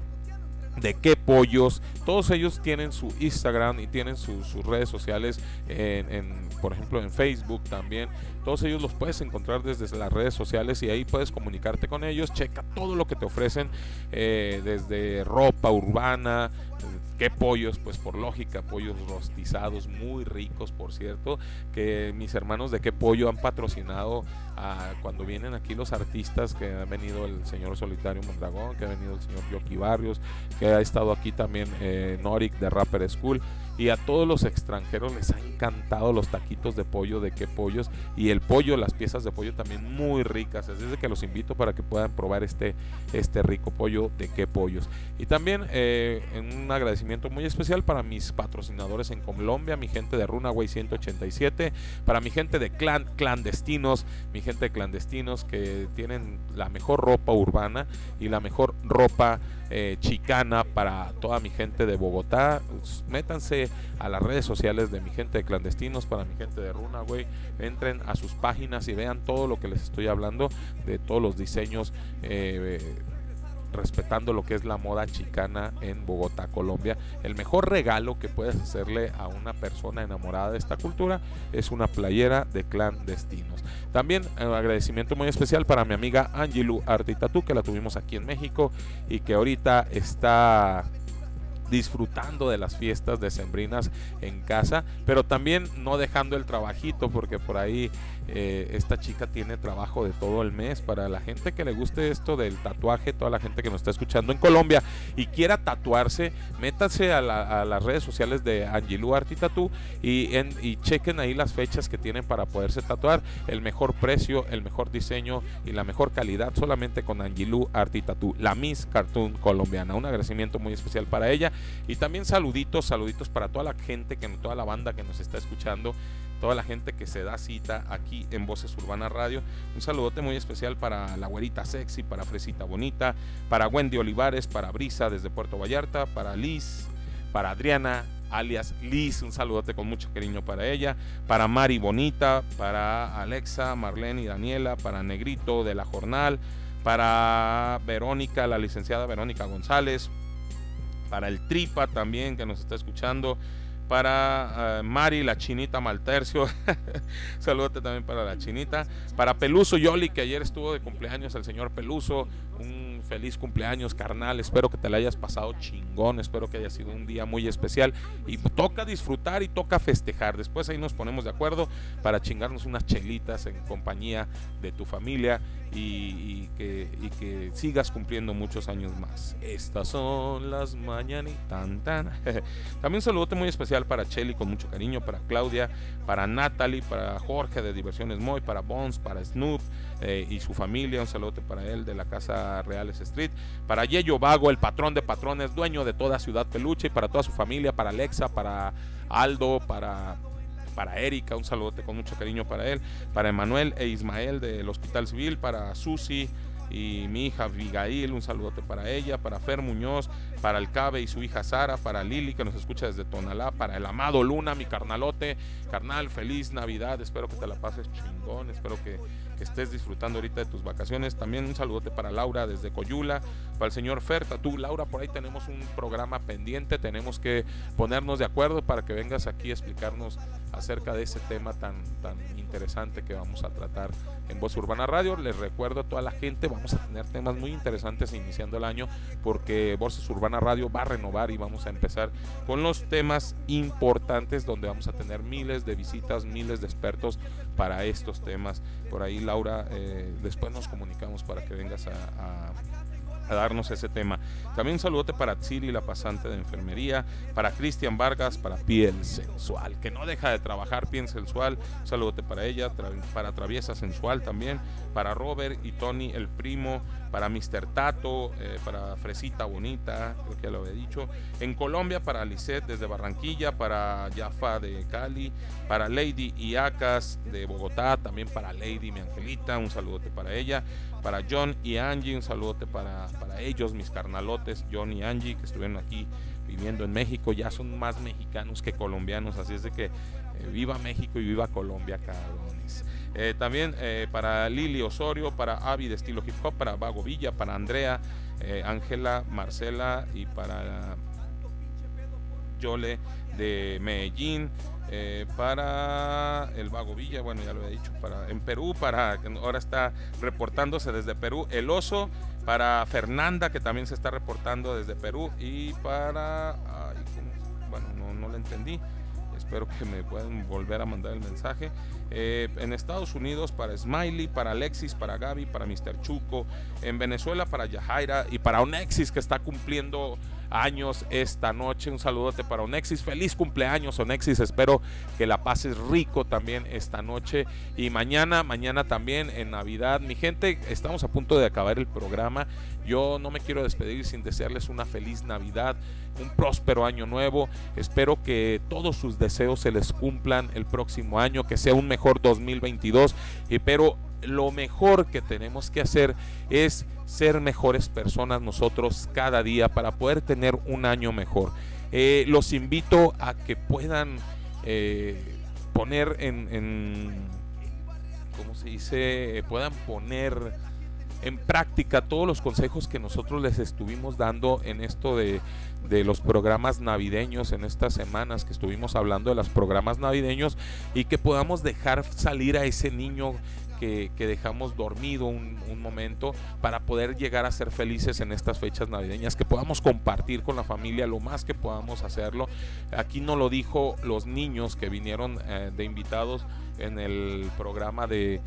de qué pollos. Todos ellos tienen su Instagram y tienen su- sus redes sociales en, en por ejemplo en Facebook también. Todos ellos los puedes encontrar desde las redes sociales y ahí puedes comunicarte con ellos. Checa todo lo que te ofrecen eh, desde ropa urbana, ¿Qué pollos? Pues por lógica, pollos rostizados, muy ricos, por cierto, que mis hermanos de qué pollo han patrocinado cuando vienen aquí los artistas, que ha venido el señor Solitario Mondragón, que ha venido el señor Yoki Barrios, que ha estado aquí también eh, Norik de Rapper School. Y a todos los extranjeros les ha encantado los taquitos de pollo de qué pollos y el pollo, las piezas de pollo también muy ricas. Así es que los invito para que puedan probar este, este rico pollo de qué pollos. Y también eh, un agradecimiento muy especial para mis patrocinadores en Colombia, mi gente de Runaway 187, para mi gente de clan, clandestinos, mi gente de clandestinos que tienen la mejor ropa urbana y la mejor ropa eh, chicana para toda mi gente de Bogotá. Métanse a las redes sociales de mi gente de clandestinos, para mi gente de Runaway. Entren a sus páginas y vean todo lo que les estoy hablando de todos los diseños. Eh, respetando lo que es la moda chicana en Bogotá, Colombia. El mejor regalo que puedes hacerle a una persona enamorada de esta cultura es una playera de clandestinos. También un eh, agradecimiento muy especial para mi amiga Angilu Artitatu, que la tuvimos aquí en México y que ahorita está disfrutando de las fiestas decembrinas en casa, pero también no dejando el trabajito, porque por ahí eh, esta chica tiene trabajo de todo el mes. Para la gente que le guste esto del tatuaje, toda la gente que nos está escuchando en Colombia y quiera tatuarse, métanse a, las redes sociales de Angilu Arti y, y chequen ahí las fechas que tienen para poderse tatuar. El mejor precio, el mejor diseño y la mejor calidad solamente con Angilu Arti la Miss Cartoon colombiana. Un agradecimiento muy especial para ella y también saluditos, saluditos para toda la gente, que toda la banda que nos está escuchando toda la gente que se da cita aquí en Voces Urbana Radio. Un saludote muy especial para la güerita sexy, para Fresita Bonita, para Wendy Olivares, para Brisa desde Puerto Vallarta, para Liz, para Adriana, alias Liz, un saludote con mucho cariño para ella, para Mari Bonita, para Alexa, Marlene y Daniela, para Negrito de la Jornal, para Verónica, la licenciada Verónica González, para el Tripa también que nos está escuchando, para eh, Mari, la chinita Maltercio. Saludate también para la chinita. Para Peluso Yoli, que ayer estuvo de cumpleaños el señor Peluso. Un feliz cumpleaños, carnal. Espero que te la hayas pasado chingón. Espero que haya sido un día muy especial. Y toca disfrutar y toca festejar. Después ahí nos ponemos de acuerdo para chingarnos unas chelitas en compañía de tu familia y, que, que, sigas cumpliendo muchos años más. Estas son las mañanitas. Tan, tan. También un saludote muy especial para Chelly con mucho cariño, para Claudia, para Natalie, para Jorge de Diversiones Moy, para Bones, para Snoop eh, y su familia. Un saludote para él de la Casa Reales Street, para Yello Vago, el patrón de patrones, dueño de toda Ciudad Peluche, y para toda su familia, para Alexa, para Aldo, para para Erika, un saludote con mucho cariño para él, para Emanuel e Ismael del Hospital Civil, para Susi y mi hija Abigail, un saludote para ella, para Fer Muñoz, para el Cabe y su hija Sara, para Lili que nos escucha desde Tonalá, para el amado Luna, mi carnalote, carnal, feliz Navidad, espero que te la pases chingón, espero que que estés disfrutando ahorita de tus vacaciones. También un saludote para Laura desde Coyula, para el señor Ferta. Tú, Laura, por ahí tenemos un programa pendiente, tenemos que ponernos de acuerdo para que vengas aquí a explicarnos acerca de ese tema tan, tan interesante que vamos a tratar en Voz Urbana Radio. Les recuerdo a toda la gente, vamos a tener temas muy interesantes iniciando el año porque Voces Urbana Radio va a renovar y vamos a empezar con los temas importantes donde vamos a tener miles de visitas, miles de expertos para estos temas. Por ahí Laura, eh, después nos comunicamos para que vengas a, darnos ese tema. También un saludote para Tsiri, la pasante de enfermería, para Cristian Vargas, para Piel Sensual, que no deja de trabajar Piel Sensual. Un saludote para ella, para Traviesa Sensual también, para Robert y Tony, el primo, para Mr. Tato, eh, para Fresita Bonita, creo que ya lo había dicho. En Colombia, para Lisette desde Barranquilla, para Yafa de Cali, para Lady Iacas de Bogotá, también para Lady, mi angelita, un saludote para ella. Para John y Angie, un saludote para, para ellos, mis carnalotes, John y Angie, que estuvieron aquí viviendo en México, ya son más mexicanos que colombianos, así es de que eh, viva México y viva Colombia, cabrones. Eh, también eh, para Lili Osorio, para Avi de estilo hip hop, para Vago Villa, para Andrea, eh, Ángela, Marcela y para Yole de Medellín, para el Vago Villa, bueno, ya lo he dicho, para en Perú, para ahora está reportándose desde Perú, el Oso, para Fernanda, que también se está reportando desde Perú, y para, bueno, no, no lo entendí, espero que me puedan volver a mandar el mensaje. Eh, en Estados Unidos para Smiley, para Alexis, para Gaby, para Mr. Chuco. En Venezuela para Yajaira y para Onexis que está cumpliendo años esta noche. Un saludote para Onexis. Feliz cumpleaños, Onexis. Espero que la pases rico también esta noche. Y mañana, mañana también en Navidad. Mi gente, estamos a punto de acabar el programa. Yo no me quiero despedir sin desearles una feliz Navidad, un próspero año nuevo. Espero que todos sus deseos se les cumplan el próximo año, que sea un mejor 2022. pero lo mejor que tenemos que hacer es ser mejores personas nosotros cada día para poder tener un año mejor. Eh, los invito a que puedan eh, poner en, en, ¿cómo se dice? Puedan poner en práctica todos los consejos que nosotros les estuvimos dando en esto de, de, los programas navideños, en estas semanas que estuvimos hablando de los programas navideños y que podamos dejar salir a ese niño que, dejamos dormido un, momento para poder llegar a ser felices en estas fechas navideñas, que podamos compartir con la familia lo más que podamos hacerlo. Aquí no lo dijo los niños que vinieron eh, de invitados en el programa de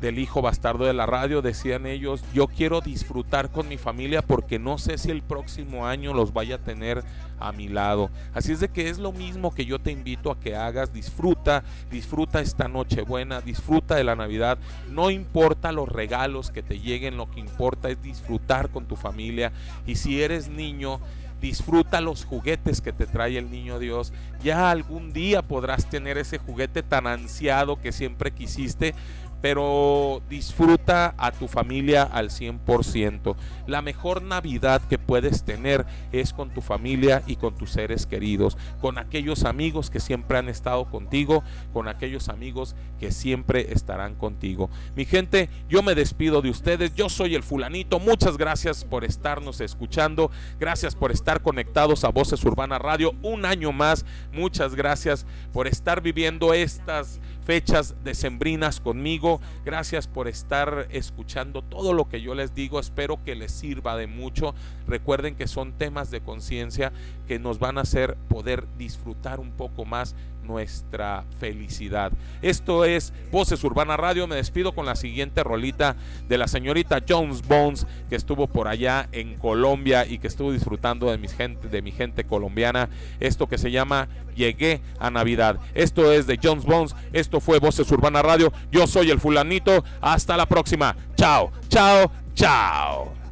del hijo bastardo de la radio, decían ellos, yo quiero disfrutar con mi familia porque no sé si el próximo año los vaya a tener a mi lado. Así es de que es lo mismo que yo te invito a que hagas, disfruta, disfruta esta noche buena, disfruta de la Navidad, no importa los regalos que te lleguen, lo que importa es disfrutar con tu familia y si eres niño, disfruta los juguetes que te trae el niño Dios. Ya algún día podrás tener ese juguete tan ansiado que siempre quisiste, pero disfruta a tu familia al 100%. La mejor Navidad que puedes tener es con tu familia y con tus seres queridos, con aquellos amigos que siempre han estado contigo, con aquellos amigos que siempre estarán contigo. Mi gente, yo me despido de ustedes, yo soy el fulanito, muchas gracias por estarnos escuchando, gracias por estar conectados a Voces Urbana Radio un año más, muchas gracias por estar viviendo estas fechas decembrinas conmigo. Gracias por estar escuchando todo lo que yo les digo. Espero que les sirva de mucho. Recuerden que son temas de conciencia que nos van a hacer poder disfrutar un poco más nuestra felicidad. Esto es Voces Urbana Radio. Me despido con la siguiente rolita de la señorita Jones Bones, que estuvo por allá en Colombia y que estuvo disfrutando de gente, de mi gente colombiana. Esto que se llama Llegué a Navidad. Esto es de Jones Bones. Esto fue Voces Urbana Radio. Yo soy el fulanito. Hasta la próxima. Chao, chao, chao.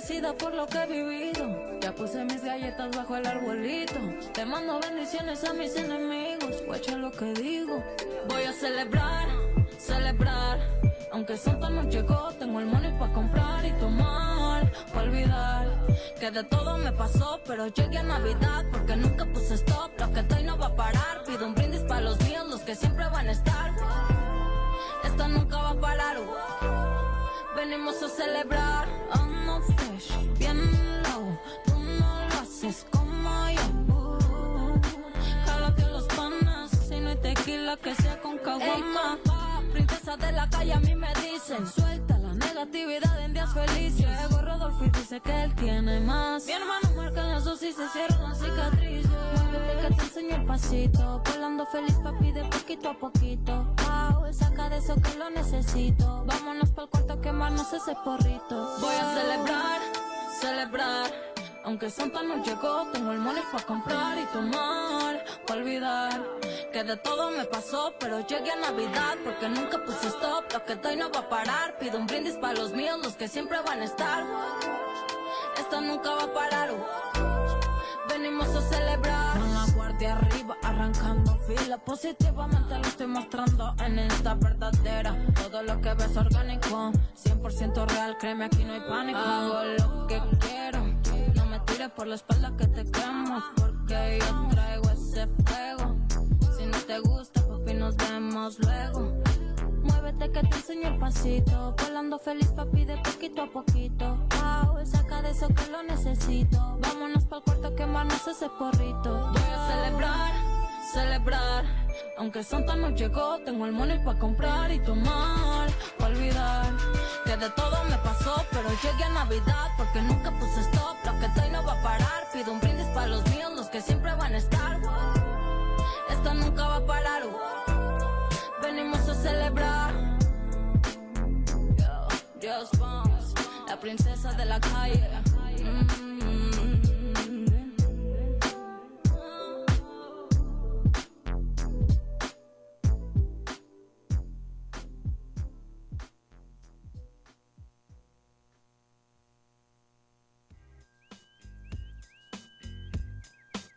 Agradecida por lo que he vivido. Ya puse mis galletas bajo el arbolito. Te mando bendiciones a mis enemigos. Guacha lo que digo. Voy a celebrar, celebrar. Aunque Santa no llegó, tengo el money para comprar y tomar. Para olvidar que de todo me pasó, pero llegué a Navidad porque nunca puse stop. Lo que estoy no va a parar. Pido un brindis para los míos, los que siempre van a estar. Esto nunca va a parar. Venimos a celebrar bien low. Tú no lo haces como yo. Jálate los panas, si no hay tequila que sea con caguama. princesa de la calle a mí me dicen, suelta la negatividad en días felices. Llegó Rodolfo y dice que él tiene más. Mi hermano marca en eso si se cierran las cicatrices. Muévete que te enseño el pasito. Volando feliz papi de poquito a poquito. Wow, saca de eso que lo necesito. Vámonos pa'l cuarto a quemarnos ese porrito. Voy a celebrar celebrar. Aunque Santa no llegó, tengo el money para comprar y tomar, para olvidar que de todo me pasó, pero llegué a Navidad porque nunca puse stop. Lo que doy no va a parar. Pido un brindis para los míos, los que siempre van a estar. Esto nunca va a parar. Venimos a celebrar. Con la guardia arriba, arrancando fila. Positivamente lo estoy mostrando en esta verdadera. Todo lo que ves orgánico, 100% real. Créeme, aquí no hay pánico. Hago lo que quiero por la espalda que te quemo. Porque yo traigo ese fuego. Si no te gusta, papi, nos vemos luego. Muévete que te enseño el pasito. Volando feliz, papi, de poquito a poquito. Wow, saca de eso que lo necesito. Vámonos pa'l cuarto a quemarnos ese porrito. Voy a celebrar celebrar. Aunque Santa no llegó, tengo el money pa' comprar y tomar. Pa' olvidar que de todo me pasó, pero llegué a Navidad porque nunca puse stop. Lo que estoy no va a parar. Pido un brindis para los míos, los que siempre van a estar. Esto nunca va a parar. Venimos a celebrar. La princesa de la calle. Mm.